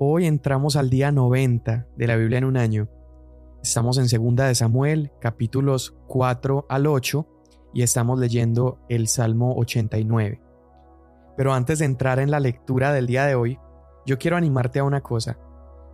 Hoy entramos al día 90 de la Biblia en un año. Estamos en Segunda de Samuel, capítulos 4 al 8, y estamos leyendo el Salmo 89. Pero antes de entrar en la lectura del día de hoy, yo quiero animarte a una cosa.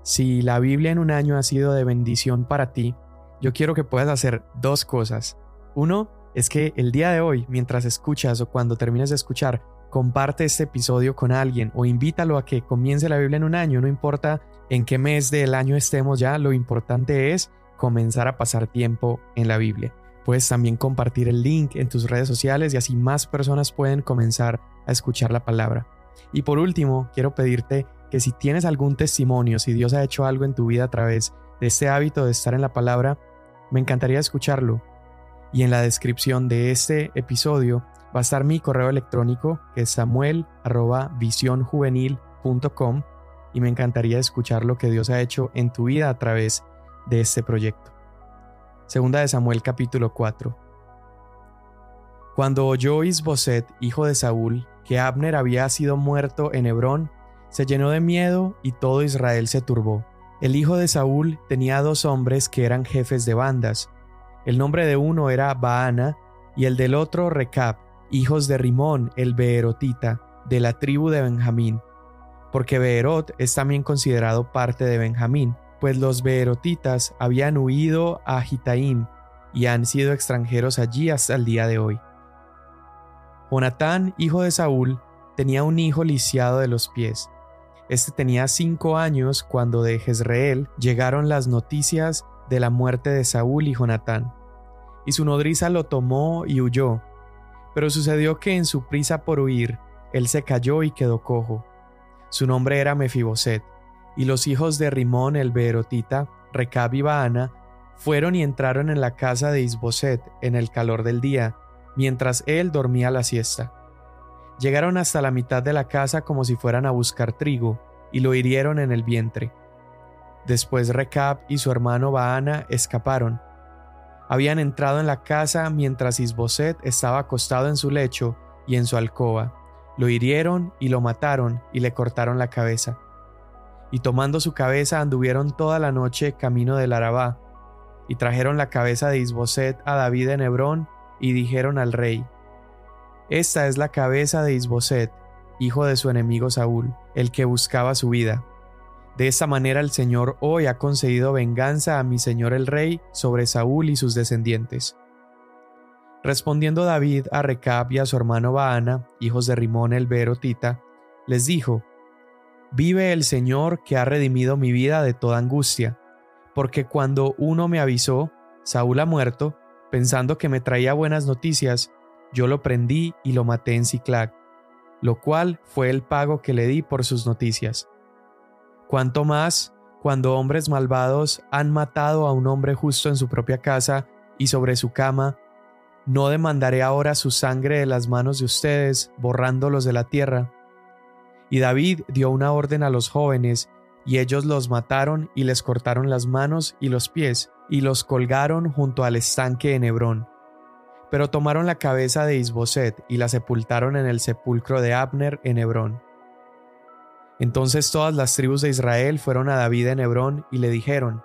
Si la Biblia en un año ha sido de bendición para ti, yo quiero que puedas hacer dos cosas. Uno es que el día de hoy, mientras escuchas o cuando termines de escuchar, comparte este episodio con alguien o invítalo a que comience la Biblia en un año, no importa en qué mes del año estemos ya, lo importante es comenzar a pasar tiempo en la Biblia. Puedes también compartir el link en tus redes sociales y así más personas pueden comenzar a escuchar la palabra. Y por último, quiero pedirte que si tienes algún testimonio, si Dios ha hecho algo en tu vida a través de este hábito de estar en la palabra, me encantaría escucharlo. Y en la descripción de este episodio va a estar mi correo electrónico que es samuel.visionjuvenil.com y me encantaría escuchar lo que Dios ha hecho en tu vida a través de este proyecto. Segunda de Samuel capítulo 4. Cuando oyó Isboset, hijo de Saúl, que Abner había sido muerto en Hebrón, se llenó de miedo y todo Israel se turbó. El hijo de Saúl tenía dos hombres que eran jefes de bandas. El nombre de uno era Baana y el del otro Recab, hijos de Rimón el Beerotita, de la tribu de Benjamín, porque Beerot es también considerado parte de Benjamín pues los Beerotitas habían huido a Gitaim y han sido extranjeros allí hasta el día de hoy. Jonatán, hijo de Saúl, tenía un hijo lisiado de los pies. Este tenía cinco años cuando de Jezreel llegaron las noticias de la muerte de Saúl y Jonatán. Y su nodriza lo tomó y huyó. Pero sucedió que en su prisa por huir, él se cayó y quedó cojo. Su nombre era Mefiboset. Y los hijos de Rimón el Beerotita, Recab y Baana, fueron y entraron en la casa de Isboset en el calor del día, mientras él dormía la siesta. Llegaron hasta la mitad de la casa como si fueran a buscar trigo, y lo hirieron en el vientre. Después Recab y su hermano Baana escaparon. Habían entrado en la casa mientras Isboset estaba acostado en su lecho y en su alcoba. Lo hirieron y lo mataron y le cortaron la cabeza y tomando su cabeza anduvieron toda la noche camino del Arabá, y trajeron la cabeza de Isboset a David en Hebrón, y dijeron al rey, Esta es la cabeza de Isboset, hijo de su enemigo Saúl, el que buscaba su vida. De esta manera el Señor hoy ha concedido venganza a mi señor el rey sobre Saúl y sus descendientes. Respondiendo David a Recab y a su hermano Baana, hijos de Rimón el Berotita, les dijo, Vive el Señor que ha redimido mi vida de toda angustia, porque cuando uno me avisó, Saúl ha muerto, pensando que me traía buenas noticias, yo lo prendí y lo maté en Ciclac, lo cual fue el pago que le di por sus noticias. Cuanto más cuando hombres malvados han matado a un hombre justo en su propia casa y sobre su cama, no demandaré ahora su sangre de las manos de ustedes, borrándolos de la tierra, y David dio una orden a los jóvenes, y ellos los mataron y les cortaron las manos y los pies, y los colgaron junto al estanque en Hebrón. Pero tomaron la cabeza de Isboset y la sepultaron en el sepulcro de Abner en Hebrón. Entonces todas las tribus de Israel fueron a David en Hebrón y le dijeron,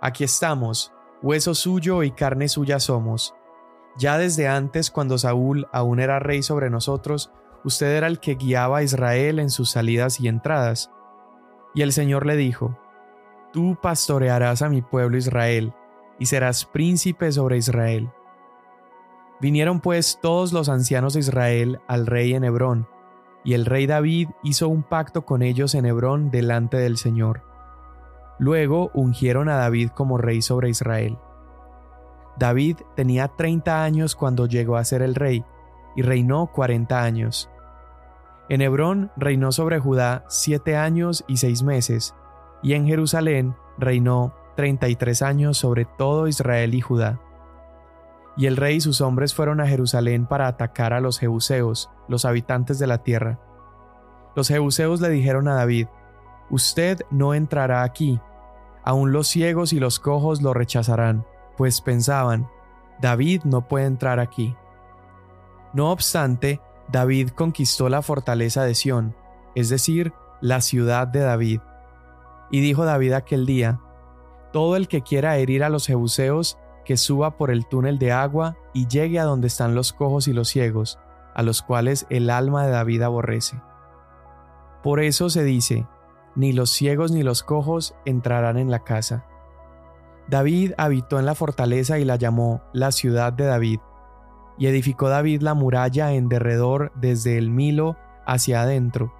Aquí estamos, hueso suyo y carne suya somos. Ya desde antes, cuando Saúl aún era rey sobre nosotros, usted era el que guiaba a Israel en sus salidas y entradas. Y el Señor le dijo, Tú pastorearás a mi pueblo Israel, y serás príncipe sobre Israel. Vinieron pues todos los ancianos de Israel al rey en Hebrón, y el rey David hizo un pacto con ellos en Hebrón delante del Señor. Luego ungieron a David como rey sobre Israel. David tenía treinta años cuando llegó a ser el rey, y reinó cuarenta años. En Hebrón reinó sobre Judá siete años y seis meses, y en Jerusalén reinó treinta y tres años sobre todo Israel y Judá. Y el rey y sus hombres fueron a Jerusalén para atacar a los Jebuseos, los habitantes de la tierra. Los Jebuseos le dijeron a David, Usted no entrará aquí, aun los ciegos y los cojos lo rechazarán, pues pensaban, David no puede entrar aquí. No obstante, David conquistó la fortaleza de Sión, es decir, la ciudad de David, Y dijo David aquel día, Todo el que quiera herir a los jebuseos, que suba por el túnel de agua y llegue a donde están los cojos y los ciegos, a los cuales el alma de David aborrece. Por eso se dice, ni los ciegos ni los cojos entrarán en la casa. David habitó en la fortaleza y la llamó la ciudad de David, y edificó David la muralla en derredor desde el Milo hacia adentro.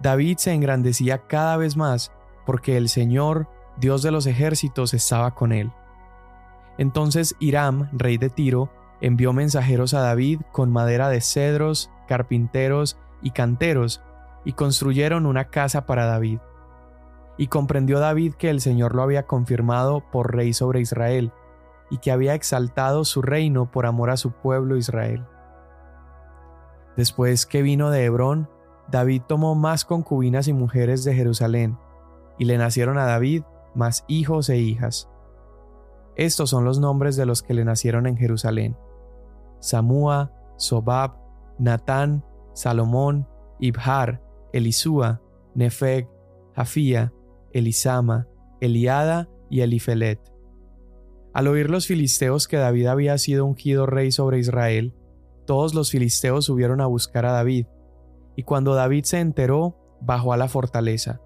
David se engrandecía cada vez más, porque el Señor, Dios de los ejércitos, estaba con él. Entonces Hiram, rey de Tiro, envió mensajeros a David con madera de cedros, carpinteros y canteros, y construyeron una casa para David. Y comprendió David que el Señor lo había confirmado por rey sobre Israel, y que había exaltado su reino por amor a su pueblo Israel. Después que vino de Hebrón, David tomó más concubinas y mujeres de Jerusalén, y le nacieron a David más hijos e hijas. Estos son los nombres de los que le nacieron en Jerusalén. Samúa, Sobab, Natán, Salomón, Ibhar, Elisúa, Nefeg, Jafía, Elisama, Eliada y Elifelet. Al oír los filisteos que David había sido ungido rey sobre Israel, todos los filisteos subieron a buscar a David, y cuando David se enteró, bajó a la fortaleza.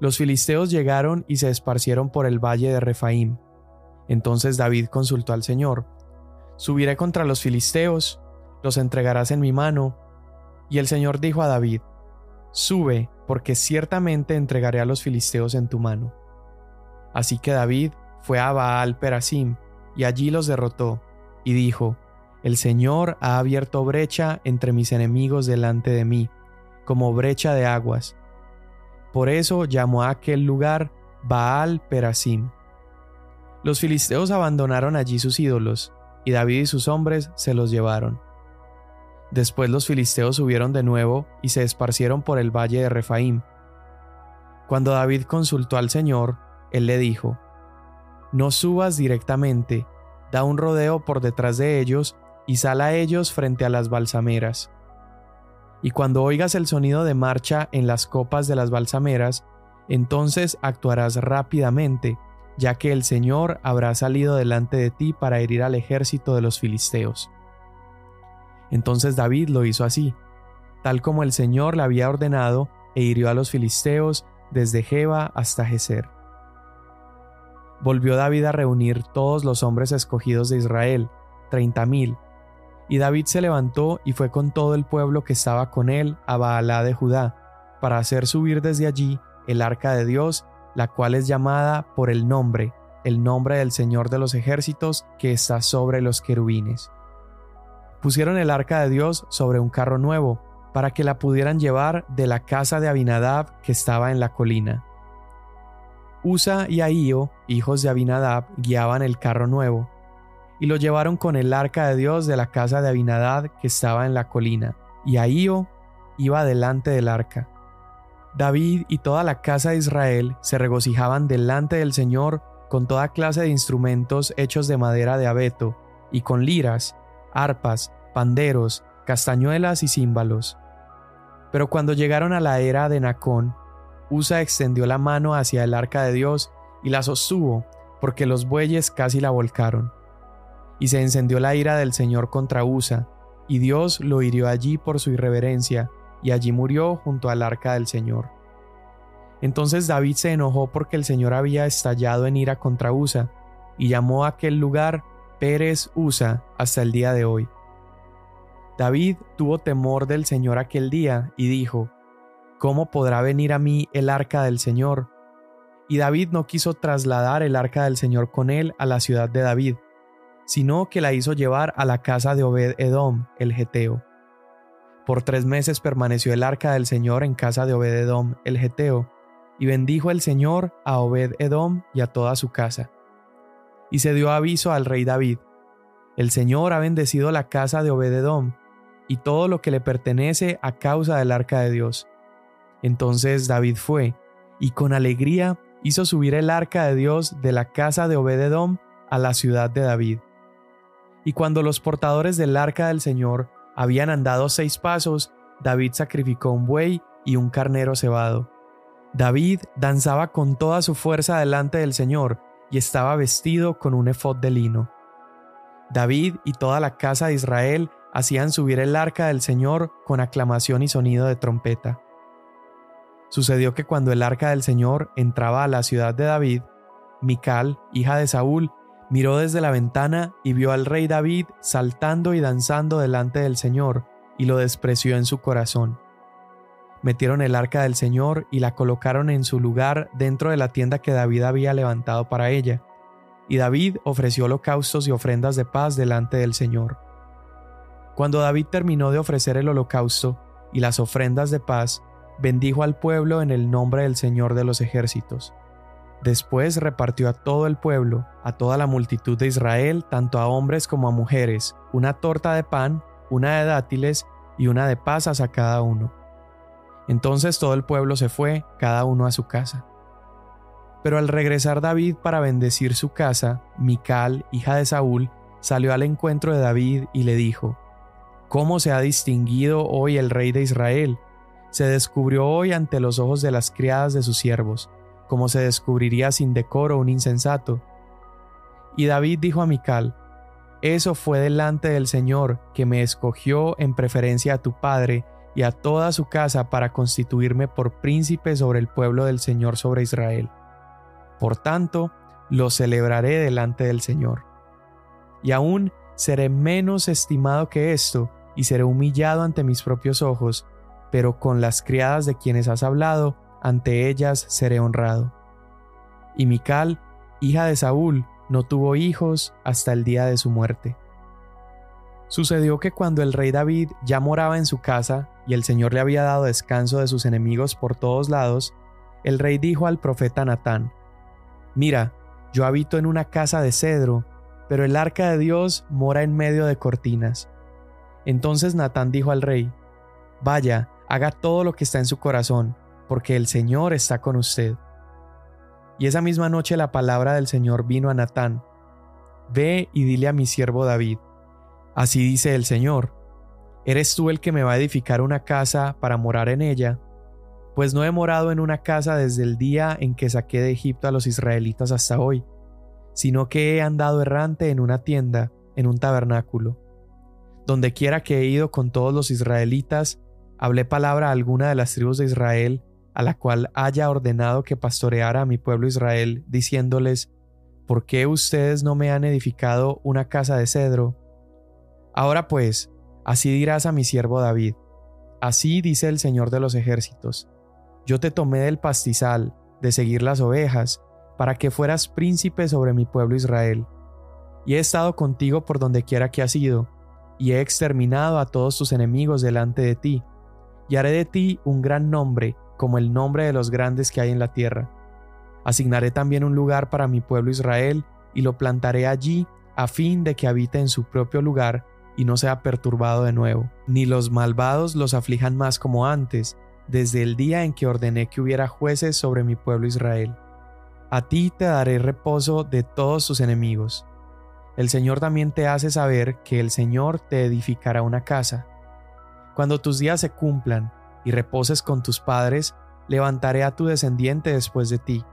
Los filisteos llegaron y se esparcieron por el valle de Refaim. Entonces David consultó al Señor, Subiré contra los filisteos, los entregarás en mi mano. Y el Señor dijo a David, Sube, porque ciertamente entregaré a los filisteos en tu mano. Así que David fue a Baal Perasim, y allí los derrotó, y dijo, El Señor ha abierto brecha entre mis enemigos delante de mí, como brecha de aguas. Por eso llamó a aquel lugar Baal Perasim. Los filisteos abandonaron allí sus ídolos, y David y sus hombres se los llevaron. Después los filisteos subieron de nuevo y se esparcieron por el valle de Refaim. Cuando David consultó al Señor, él le dijo, No subas directamente, da un rodeo por detrás de ellos y sal a ellos frente a las balsameras. Y cuando oigas el sonido de marcha en las copas de las balsameras, entonces actuarás rápidamente ya que el Señor habrá salido delante de ti para herir al ejército de los filisteos. Entonces David lo hizo así, tal como el Señor le había ordenado, e hirió a los filisteos desde Jeba hasta Geser. Volvió David a reunir todos los hombres escogidos de Israel, treinta mil, y David se levantó y fue con todo el pueblo que estaba con él a Baalá de Judá, para hacer subir desde allí el arca de Dios la cual es llamada por el nombre, el nombre del Señor de los ejércitos que está sobre los querubines. Pusieron el arca de Dios sobre un carro nuevo, para que la pudieran llevar de la casa de Abinadab que estaba en la colina. Usa y Ahío, hijos de Abinadab, guiaban el carro nuevo, y lo llevaron con el arca de Dios de la casa de Abinadab que estaba en la colina, y Ahío iba delante del arca. David y toda la casa de Israel se regocijaban delante del Señor con toda clase de instrumentos hechos de madera de abeto, y con liras, arpas, panderos, castañuelas y címbalos. Pero cuando llegaron a la era de Nacón, Usa extendió la mano hacia el arca de Dios y la sostuvo, porque los bueyes casi la volcaron. Y se encendió la ira del Señor contra Usa, y Dios lo hirió allí por su irreverencia, y allí murió junto al arca del Señor. Entonces David se enojó porque el Señor había estallado en ira contra Usa, y llamó a aquel lugar Pérez Usa hasta el día de hoy. David tuvo temor del Señor aquel día y dijo, ¿Cómo podrá venir a mí el arca del Señor? Y David no quiso trasladar el arca del Señor con él a la ciudad de David, sino que la hizo llevar a la casa de Obed Edom, el Geteo. Por tres meses permaneció el arca del Señor en casa de Obed-Edom el Geteo, y bendijo el Señor a Obed-Edom y a toda su casa. Y se dio aviso al rey David: El Señor ha bendecido la casa de Obed-Edom y todo lo que le pertenece a causa del arca de Dios. Entonces David fue, y con alegría hizo subir el arca de Dios de la casa de Obed-Edom a la ciudad de David. Y cuando los portadores del arca del Señor habían andado seis pasos, David sacrificó un buey y un carnero cebado. David danzaba con toda su fuerza delante del Señor y estaba vestido con un efod de lino. David y toda la casa de Israel hacían subir el arca del Señor con aclamación y sonido de trompeta. Sucedió que cuando el arca del Señor entraba a la ciudad de David, Mical, hija de Saúl, miró desde la ventana y vio al rey David saltando y danzando delante del Señor, y lo despreció en su corazón. Metieron el arca del Señor y la colocaron en su lugar dentro de la tienda que David había levantado para ella, y David ofreció holocaustos y ofrendas de paz delante del Señor. Cuando David terminó de ofrecer el holocausto y las ofrendas de paz, bendijo al pueblo en el nombre del Señor de los ejércitos. Después repartió a todo el pueblo, a toda la multitud de Israel, tanto a hombres como a mujeres, una torta de pan, una de dátiles y una de pasas a cada uno. Entonces todo el pueblo se fue, cada uno a su casa. Pero al regresar David para bendecir su casa, Mical, hija de Saúl, salió al encuentro de David y le dijo, ¿Cómo se ha distinguido hoy el rey de Israel? Se descubrió hoy ante los ojos de las criadas de sus siervos, como se descubriría sin decoro un insensato. Y David dijo a Mical, Eso fue delante del Señor, que me escogió en preferencia a tu padre y a toda su casa para constituirme por príncipe sobre el pueblo del Señor sobre Israel. Por tanto, lo celebraré delante del Señor. Y aún seré menos estimado que esto, y seré humillado ante mis propios ojos, pero con las criadas de quienes has hablado, ante ellas seré honrado. Y Mical, hija de Saúl, no tuvo hijos hasta el día de su muerte. Sucedió que cuando el rey David ya moraba en su casa y el Señor le había dado descanso de sus enemigos por todos lados, el rey dijo al profeta Natán, Mira, yo habito en una casa de cedro, pero el arca de Dios mora en medio de cortinas. Entonces Natán dijo al rey, Vaya, haga todo lo que está en su corazón, porque el Señor está con usted. Y esa misma noche la palabra del Señor vino a Natán, Ve y dile a mi siervo David, así dice el Señor, ¿eres tú el que me va a edificar una casa para morar en ella? pues no he morado en una casa desde el día en que saqué de Egipto a los israelitas hasta hoy, sino que he andado errante en una tienda, en un tabernáculo. Donde quiera que he ido con todos los israelitas, hablé palabra a alguna de las tribus de Israel, a la cual haya ordenado que pastoreara a mi pueblo Israel, diciéndoles, ¿por qué ustedes no me han edificado una casa de cedro? Ahora pues, así dirás a mi siervo David, así dice el Señor de los ejércitos, yo te tomé del pastizal, de seguir las ovejas, para que fueras príncipe sobre mi pueblo Israel. Y he estado contigo por donde quiera que has ido, y he exterminado a todos tus enemigos delante de ti, y haré de ti un gran nombre, como el nombre de los grandes que hay en la tierra. Asignaré también un lugar para mi pueblo Israel, y lo plantaré allí, a fin de que habite en su propio lugar, y no sea perturbado de nuevo, ni los malvados los aflijan más como antes, desde el día en que ordené que hubiera jueces sobre mi pueblo Israel. A ti te daré reposo de todos tus enemigos. El Señor también te hace saber que el Señor te edificará una casa. Cuando tus días se cumplan y reposes con tus padres, levantaré a tu descendiente después de ti,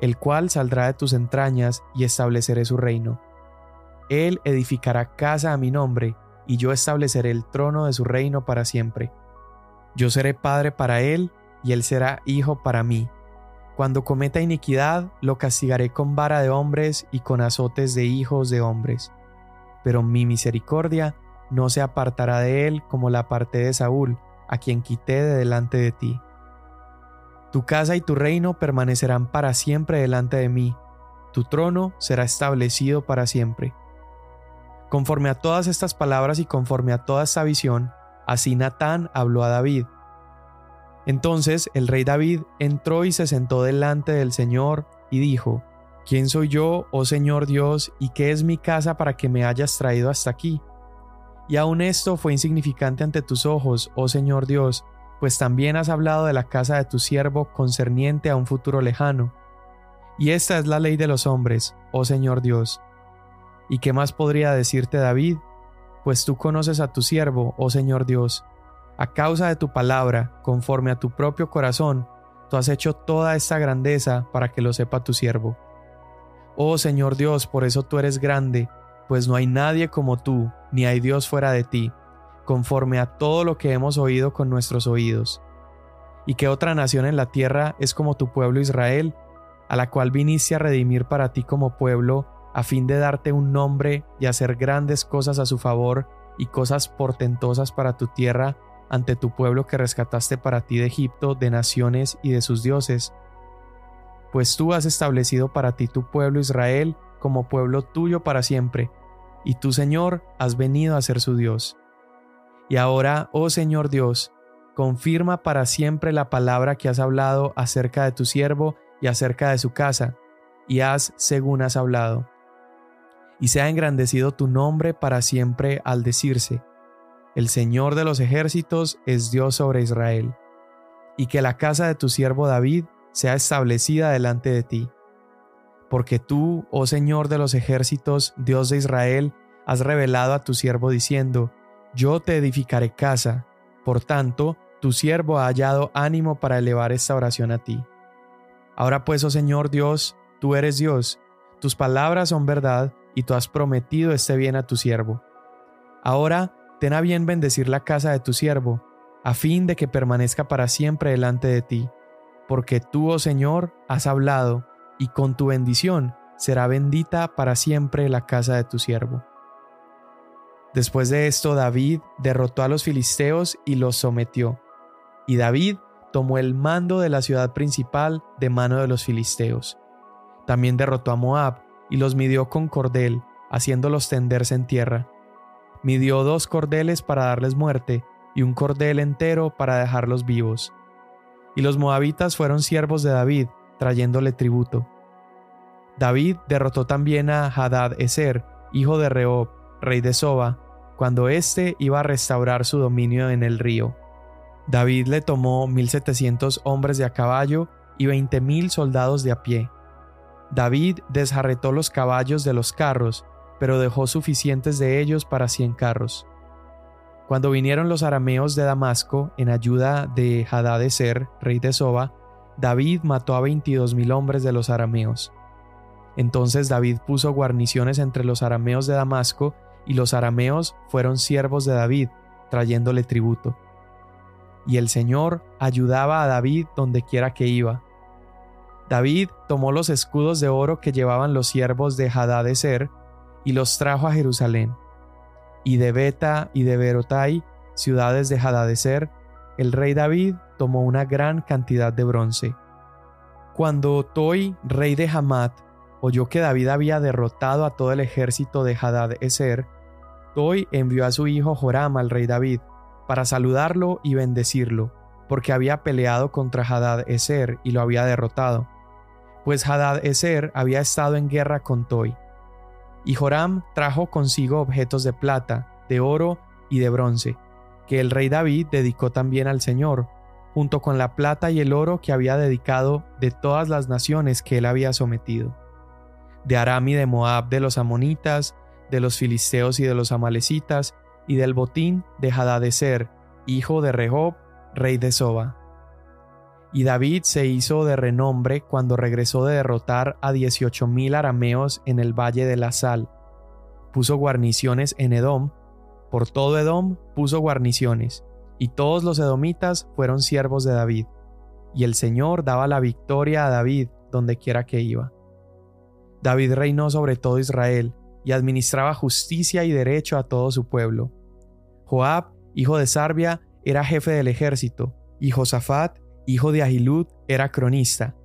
el cual saldrá de tus entrañas y estableceré su reino. Él edificará casa a mi nombre, y yo estableceré el trono de su reino para siempre yo seré padre para él y él será hijo para mí. Cuando cometa iniquidad, lo castigaré con vara de hombres y con azotes de hijos de hombres. Pero mi misericordia no se apartará de él como la parte de Saúl, a quien quité de delante de ti. Tu casa y tu reino permanecerán para siempre delante de mí, tu trono será establecido para siempre. Conforme a todas estas palabras y conforme a toda esta visión, Así Natán habló a David. Entonces el rey David entró y se sentó delante del Señor y dijo, ¿Quién soy yo, oh Señor Dios, y qué es mi casa para que me hayas traído hasta aquí? Y aun esto fue insignificante ante tus ojos, oh Señor Dios, pues también has hablado de la casa de tu siervo concerniente a un futuro lejano. Y esta es la ley de los hombres, oh Señor Dios. ¿Y qué más podría decirte David? pues tú conoces a tu siervo, oh Señor Dios. A causa de tu palabra, conforme a tu propio corazón, tú has hecho toda esta grandeza para que lo sepa tu siervo. Oh Señor Dios, por eso tú eres grande, pues no hay nadie como tú, ni hay Dios fuera de ti, conforme a todo lo que hemos oído con nuestros oídos. ¿Y qué otra nación en la tierra es como tu pueblo Israel, a la cual viniste a redimir para ti como pueblo, a fin de darte un nombre y hacer grandes cosas a su favor y cosas portentosas para tu tierra ante tu pueblo que rescataste para ti de Egipto, de naciones y de sus dioses? Pues tú has establecido para ti tu pueblo Israel como pueblo tuyo para siempre, y tú, Señor, has venido a ser su Dios. Y ahora, oh Señor Dios, confirma para siempre la palabra que has hablado acerca de tu siervo y acerca de su casa, y haz según has hablado. Y sea engrandecido tu nombre para siempre al decirse, el Señor de los ejércitos es Dios sobre Israel, y que la casa de tu siervo David sea establecida delante de ti. Porque tú, oh Señor de los ejércitos, Dios de Israel, has revelado a tu siervo diciendo, Yo te edificaré casa. Por tanto, tu siervo ha hallado ánimo para elevar esta oración a ti. Ahora pues, oh Señor Dios, tú eres Dios, tus palabras son verdad, y tú has prometido este bien a tu siervo. Ahora, ten a bien bendecir la casa de tu siervo, a fin de que permanezca para siempre delante de ti porque tú, oh Señor, has hablado, y con tu bendición será bendita para siempre la casa de tu siervo. Después de esto, David derrotó a los filisteos y los sometió, y David tomó el mando de la ciudad principal de mano de los filisteos. También derrotó a Moab y los midió con cordel, haciéndolos tenderse en tierra. Midió dos cordeles para darles muerte y un cordel entero para dejarlos vivos y los moabitas fueron siervos de David, trayéndole tributo. David derrotó también a Hadad Eser, hijo de Rehob, rey de Soba, cuando éste iba a restaurar su dominio en el río. David le tomó mil setecientos hombres de a caballo y veinte mil soldados de a pie. David desjarretó los caballos de los carros, pero dejó suficientes de ellos para cien carros. Cuando vinieron los arameos de Damasco en ayuda de Hadadezer, rey de Soba, David mató a veintidós mil hombres de los arameos. Entonces David puso guarniciones entre los arameos de Damasco, y los arameos fueron siervos de David, trayéndole tributo. Y el Señor ayudaba a David donde quiera que iba. David tomó los escudos de oro que llevaban los siervos de Hadadezer y los trajo a Jerusalén y de Beta y de Berotai, ciudades de Hadadezer, el rey David tomó una gran cantidad de bronce. Cuando Toi, rey de Hamat, oyó que David había derrotado a todo el ejército de Hadad-Ezer, Toi envió a su hijo Joram al rey David para saludarlo y bendecirlo, porque había peleado contra Hadad-Ezer y lo había derrotado, pues Hadad-Ezer había estado en guerra con Toi. Y Joram trajo consigo objetos de plata, de oro y de bronce, que el rey David dedicó también al Señor, junto con la plata y el oro que había dedicado de todas las naciones que él había sometido. De Aram y de Moab, de los amonitas, de los filisteos y de los amalecitas, y del botín de Hadadezer, hijo de Rehob, rey de Soba. Y David se hizo de renombre cuando regresó de derrotar a dieciocho mil arameos en el valle de la Sal. Puso guarniciones en Edom, por todo Edom puso guarniciones, y todos los edomitas fueron siervos de David. Y el Señor daba la victoria a David donde quiera que iba. David reinó sobre todo Israel, y administraba justicia y derecho a todo su pueblo. Joab, hijo de Sarbia, era jefe del ejército, y Josafat, hijo de Ahilud, era cronista.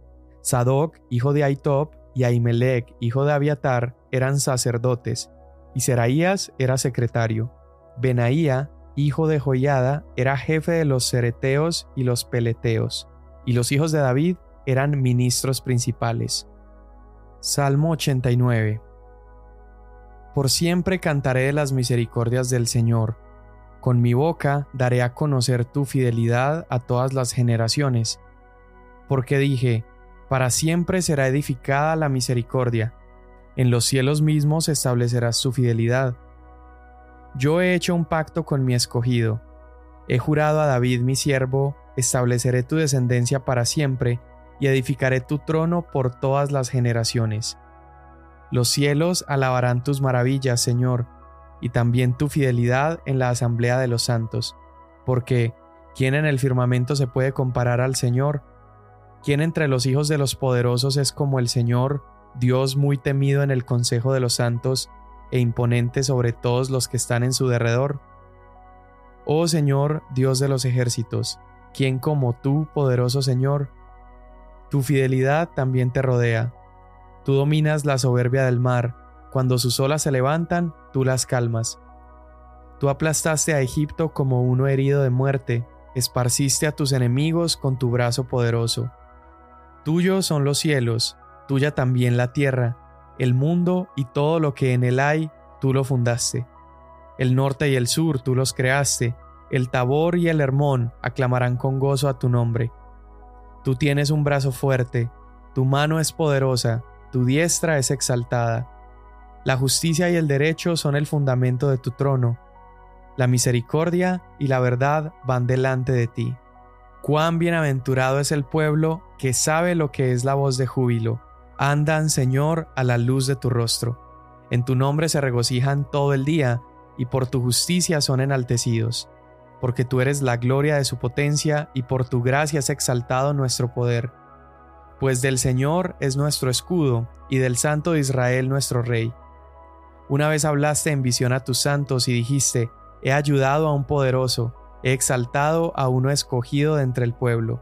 Sadoc, hijo de Aitob, y Ahimelech, hijo de Abiatar, eran sacerdotes, y Seraías era secretario. Benaía, hijo de Joiada, era jefe de los cereteos y los peleteos, y los hijos de David eran ministros principales. Salmo 89 Por siempre cantaré las misericordias del Señor con mi boca daré a conocer tu fidelidad a todas las generaciones. Porque dije, para siempre será edificada la misericordia, en los cielos mismos establecerás su fidelidad. Yo he hecho un pacto con mi escogido, he jurado a David mi siervo, estableceré tu descendencia para siempre y edificaré tu trono por todas las generaciones. Los cielos alabarán tus maravillas, Señor, y también tu fidelidad en la asamblea de los santos, porque ¿quién en el firmamento se puede comparar al Señor? ¿Quién entre los hijos de los poderosos es como el Señor, Dios muy temido en el consejo de los santos e imponente sobre todos los que están en su derredor? Oh Señor, Dios de los ejércitos, ¿quién como tú, poderoso Señor? Tu fidelidad también te rodea. Tú dominas la soberbia del mar, cuando sus olas se levantan, tú las calmas. Tú aplastaste a Egipto como uno herido de muerte, esparciste a tus enemigos con tu brazo poderoso. Tuyos son los cielos, tuya también la tierra, el mundo y todo lo que en él hay, tú lo fundaste. El norte y el sur tú los creaste, el Tabor y el Hermón aclamarán con gozo a tu nombre. Tú tienes un brazo fuerte, tu mano es poderosa, tu diestra es exaltada. La justicia y el derecho son el fundamento de tu trono. La misericordia y la verdad van delante de ti. Cuán bienaventurado es el pueblo que sabe lo que es la voz de júbilo. Andan, Señor, a la luz de tu rostro. En tu nombre se regocijan todo el día, y por tu justicia son enaltecidos porque tú eres la gloria de su potencia y por tu gracia has exaltado nuestro poder. Pues del Señor es nuestro escudo y del Santo de Israel nuestro Rey. Una vez hablaste en visión a tus santos y dijiste, he ayudado a un poderoso, he exaltado a uno escogido de entre el pueblo.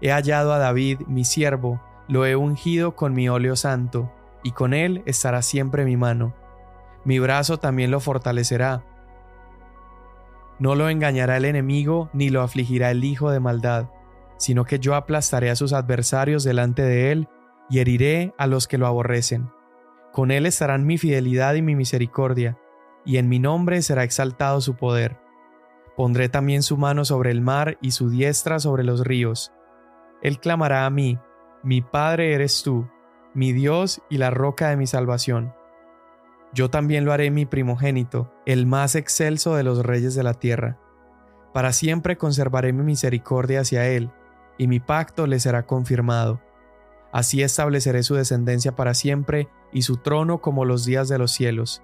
He hallado a David, mi siervo, lo he ungido con mi óleo santo, y con él estará siempre mi mano. Mi brazo también lo fortalecerá, no lo engañará el enemigo, ni lo afligirá el hijo de maldad, sino que yo aplastaré a sus adversarios delante de él, y heriré a los que lo aborrecen. Con él estarán mi fidelidad y mi misericordia, y en mi nombre será exaltado su poder. Pondré también su mano sobre el mar y su diestra sobre los ríos. Él clamará a mí, mi Padre eres tú, mi Dios y la roca de mi salvación. Yo también lo haré mi primogénito, el más excelso de los reyes de la tierra. Para siempre conservaré mi misericordia hacia él, y mi pacto le será confirmado. Así estableceré su descendencia para siempre y su trono como los días de los cielos.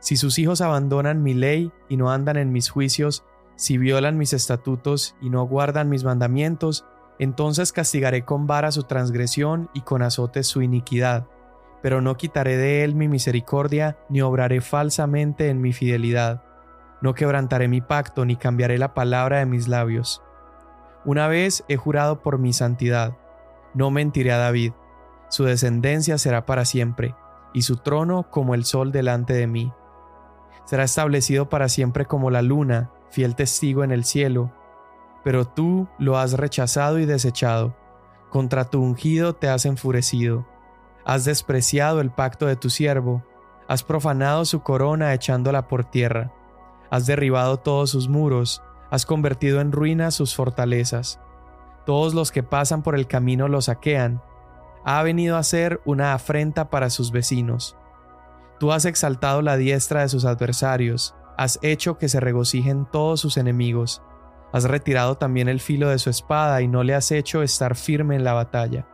Si sus hijos abandonan mi ley y no andan en mis juicios, si violan mis estatutos y no guardan mis mandamientos, entonces castigaré con vara su transgresión y con azotes su iniquidad pero no quitaré de él mi misericordia, ni obraré falsamente en mi fidelidad. No quebrantaré mi pacto, ni cambiaré la palabra de mis labios. Una vez he jurado por mi santidad, no mentiré a David, su descendencia será para siempre, y su trono como el sol delante de mí. Será establecido para siempre como la luna, fiel testigo en el cielo, pero tú lo has rechazado y desechado, contra tu ungido te has enfurecido Has despreciado el pacto de tu siervo, has profanado su corona echándola por tierra, has derribado todos sus muros, has convertido en ruinas sus fortalezas. Todos los que pasan por el camino lo saquean. Ha venido a ser una afrenta para sus vecinos. Tú has exaltado la diestra de sus adversarios, has hecho que se regocijen todos sus enemigos. Has retirado también el filo de su espada y no le has hecho estar firme en la batalla.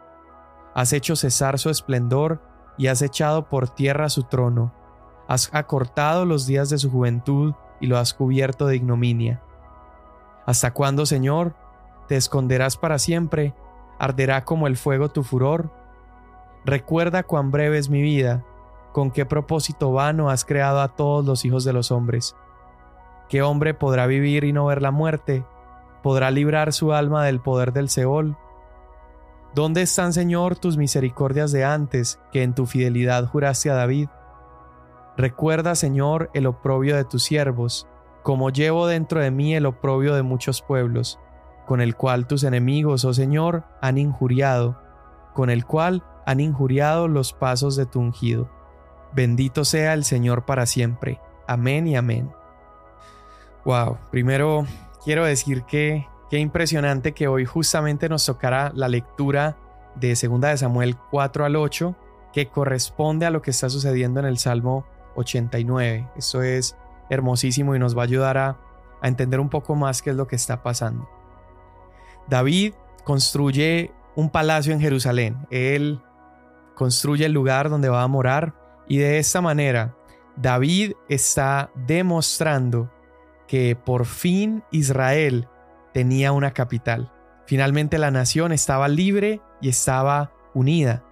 Has hecho cesar su esplendor y has echado por tierra su trono. Has acortado los días de su juventud y lo has cubierto de ignominia. ¿Hasta cuándo, Señor? ¿Te esconderás para siempre? ¿Arderá como el fuego tu furor? Recuerda cuán breve es mi vida, con qué propósito vano has creado a todos los hijos de los hombres. ¿Qué hombre podrá vivir y no ver la muerte? ¿Podrá librar su alma del poder del Seol? ¿Dónde están, Señor, tus misericordias de antes, que en tu fidelidad juraste a David? Recuerda, Señor, el oprobio de tus siervos, como llevo dentro de mí el oprobio de muchos pueblos, con el cual tus enemigos, oh Señor, han injuriado, con el cual han injuriado los pasos de tu ungido. Bendito sea el Señor para siempre. Amén y amén. Wow, primero quiero decir que Qué impresionante que hoy justamente nos tocará la lectura de 2 de Samuel 4 al 8, que corresponde a lo que está sucediendo en el Salmo 89. Eso es hermosísimo y nos va a ayudar a, a entender un poco más qué es lo que está pasando. David construye un palacio en Jerusalén. Él construye el lugar donde va a morar y de esta manera David está demostrando que por fin Israel tenía una capital. Finalmente la nación estaba libre y estaba unida.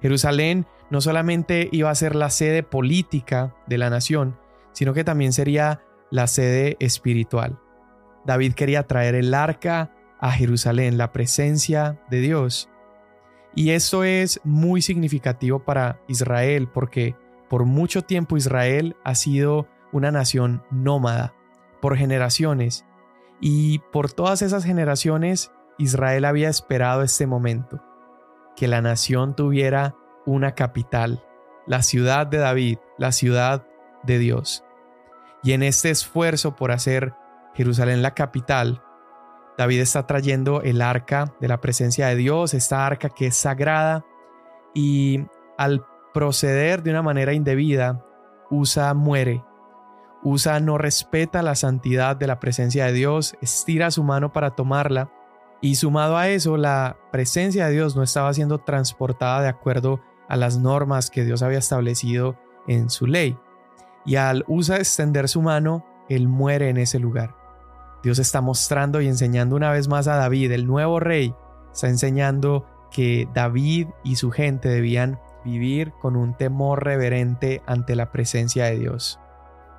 Jerusalén no solamente iba a ser la sede política de la nación, sino que también sería la sede espiritual. David quería traer el arca a Jerusalén, la presencia de Dios. Y esto es muy significativo para Israel porque por mucho tiempo Israel ha sido una nación nómada, por generaciones, y por todas esas generaciones Israel había esperado este momento, que la nación tuviera una capital, la ciudad de David, la ciudad de Dios. Y en este esfuerzo por hacer Jerusalén la capital, David está trayendo el arca de la presencia de Dios, esta arca que es sagrada, y al proceder de una manera indebida, Usa muere. Usa no respeta la santidad de la presencia de Dios, estira su mano para tomarla, y sumado a eso, la presencia de Dios no estaba siendo transportada de acuerdo a las normas que Dios había establecido en su ley. Y al Usa extender su mano, él muere en ese lugar. Dios está mostrando y enseñando una vez más a David, el nuevo rey, está enseñando que David y su gente debían vivir con un temor reverente ante la presencia de Dios.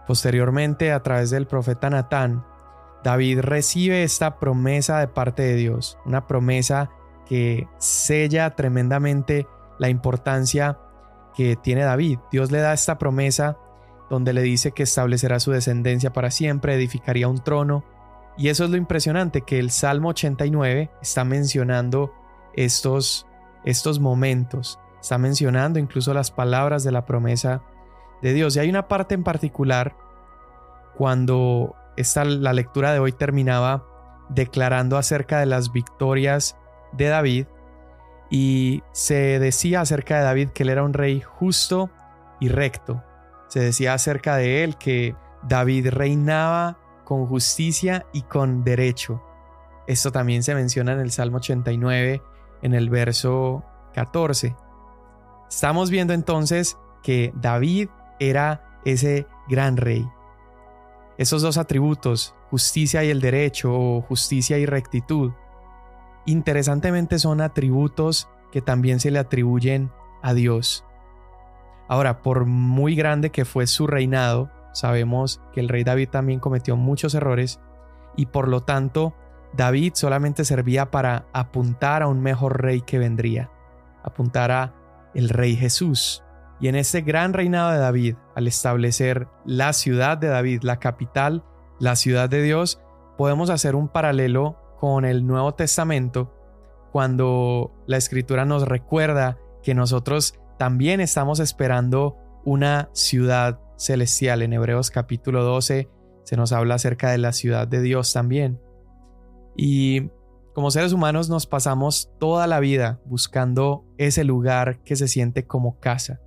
Posteriormente, a través del profeta Natán, David recibe esta promesa de parte de Dios, una promesa que sella tremendamente la importancia que tiene David. Dios le da esta promesa donde le dice que establecerá su descendencia para siempre, edificaría un trono. Y eso es lo impresionante, que el Salmo 89 está mencionando estos, estos momentos, está mencionando incluso las palabras de la promesa de Dios. Y hay una parte en particular cuando la lectura de hoy terminaba declarando acerca de las victorias de David y se decía acerca de David que él era un rey justo y recto. Se decía acerca de él que David reinaba con justicia y con derecho. Esto también se menciona en el Salmo 89, en el verso 14. Estamos viendo entonces que David era ese gran rey. Esos dos atributos, justicia y el derecho o justicia y rectitud, interesantemente son atributos que también se le atribuyen a Dios. Ahora, por muy grande que fue su reinado, sabemos que el rey David también cometió muchos errores y por lo tanto David solamente servía para apuntar a un mejor rey que vendría, apuntar a el rey Jesús. Y en ese gran reinado de David, al establecer la ciudad de David, la capital, la ciudad de Dios, podemos hacer un paralelo con el Nuevo Testamento cuando la escritura nos recuerda que nosotros también estamos esperando una ciudad celestial. En Hebreos capítulo 12 se nos habla acerca de la ciudad de Dios también. Y como seres humanos nos pasamos toda la vida buscando ese lugar que se siente como casa.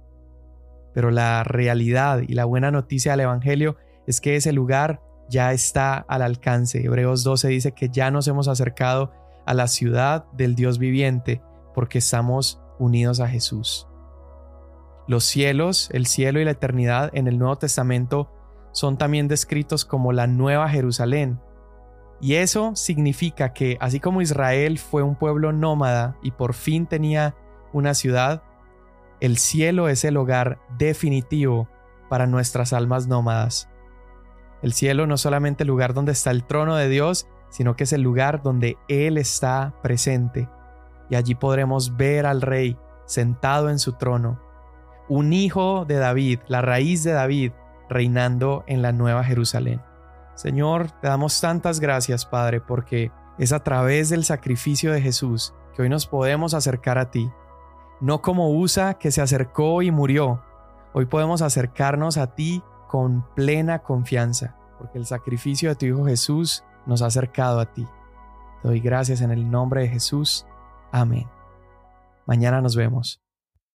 Pero la realidad y la buena noticia del Evangelio es que ese lugar ya está al alcance. Hebreos 12 dice que ya nos hemos acercado a la ciudad del Dios viviente porque estamos unidos a Jesús. Los cielos, el cielo y la eternidad en el Nuevo Testamento son también descritos como la nueva Jerusalén, y eso significa que así como Israel fue un pueblo nómada y por fin tenía una ciudad, el cielo es el hogar definitivo para nuestras almas nómadas. El cielo no es solamente el lugar donde está el trono de Dios, sino que es el lugar donde Él está presente. Y allí podremos ver al Rey sentado en su trono, un hijo de David, la raíz de David, reinando en la nueva Jerusalén. Señor, te damos tantas gracias, Padre, porque es a través del sacrificio de Jesús que hoy nos podemos acercar a ti. No como Usa que se acercó y murió. Hoy podemos acercarnos a ti con plena confianza, porque el sacrificio de tu Hijo Jesús nos ha acercado a ti. Te doy gracias en el nombre de Jesús. Amén. Mañana nos vemos.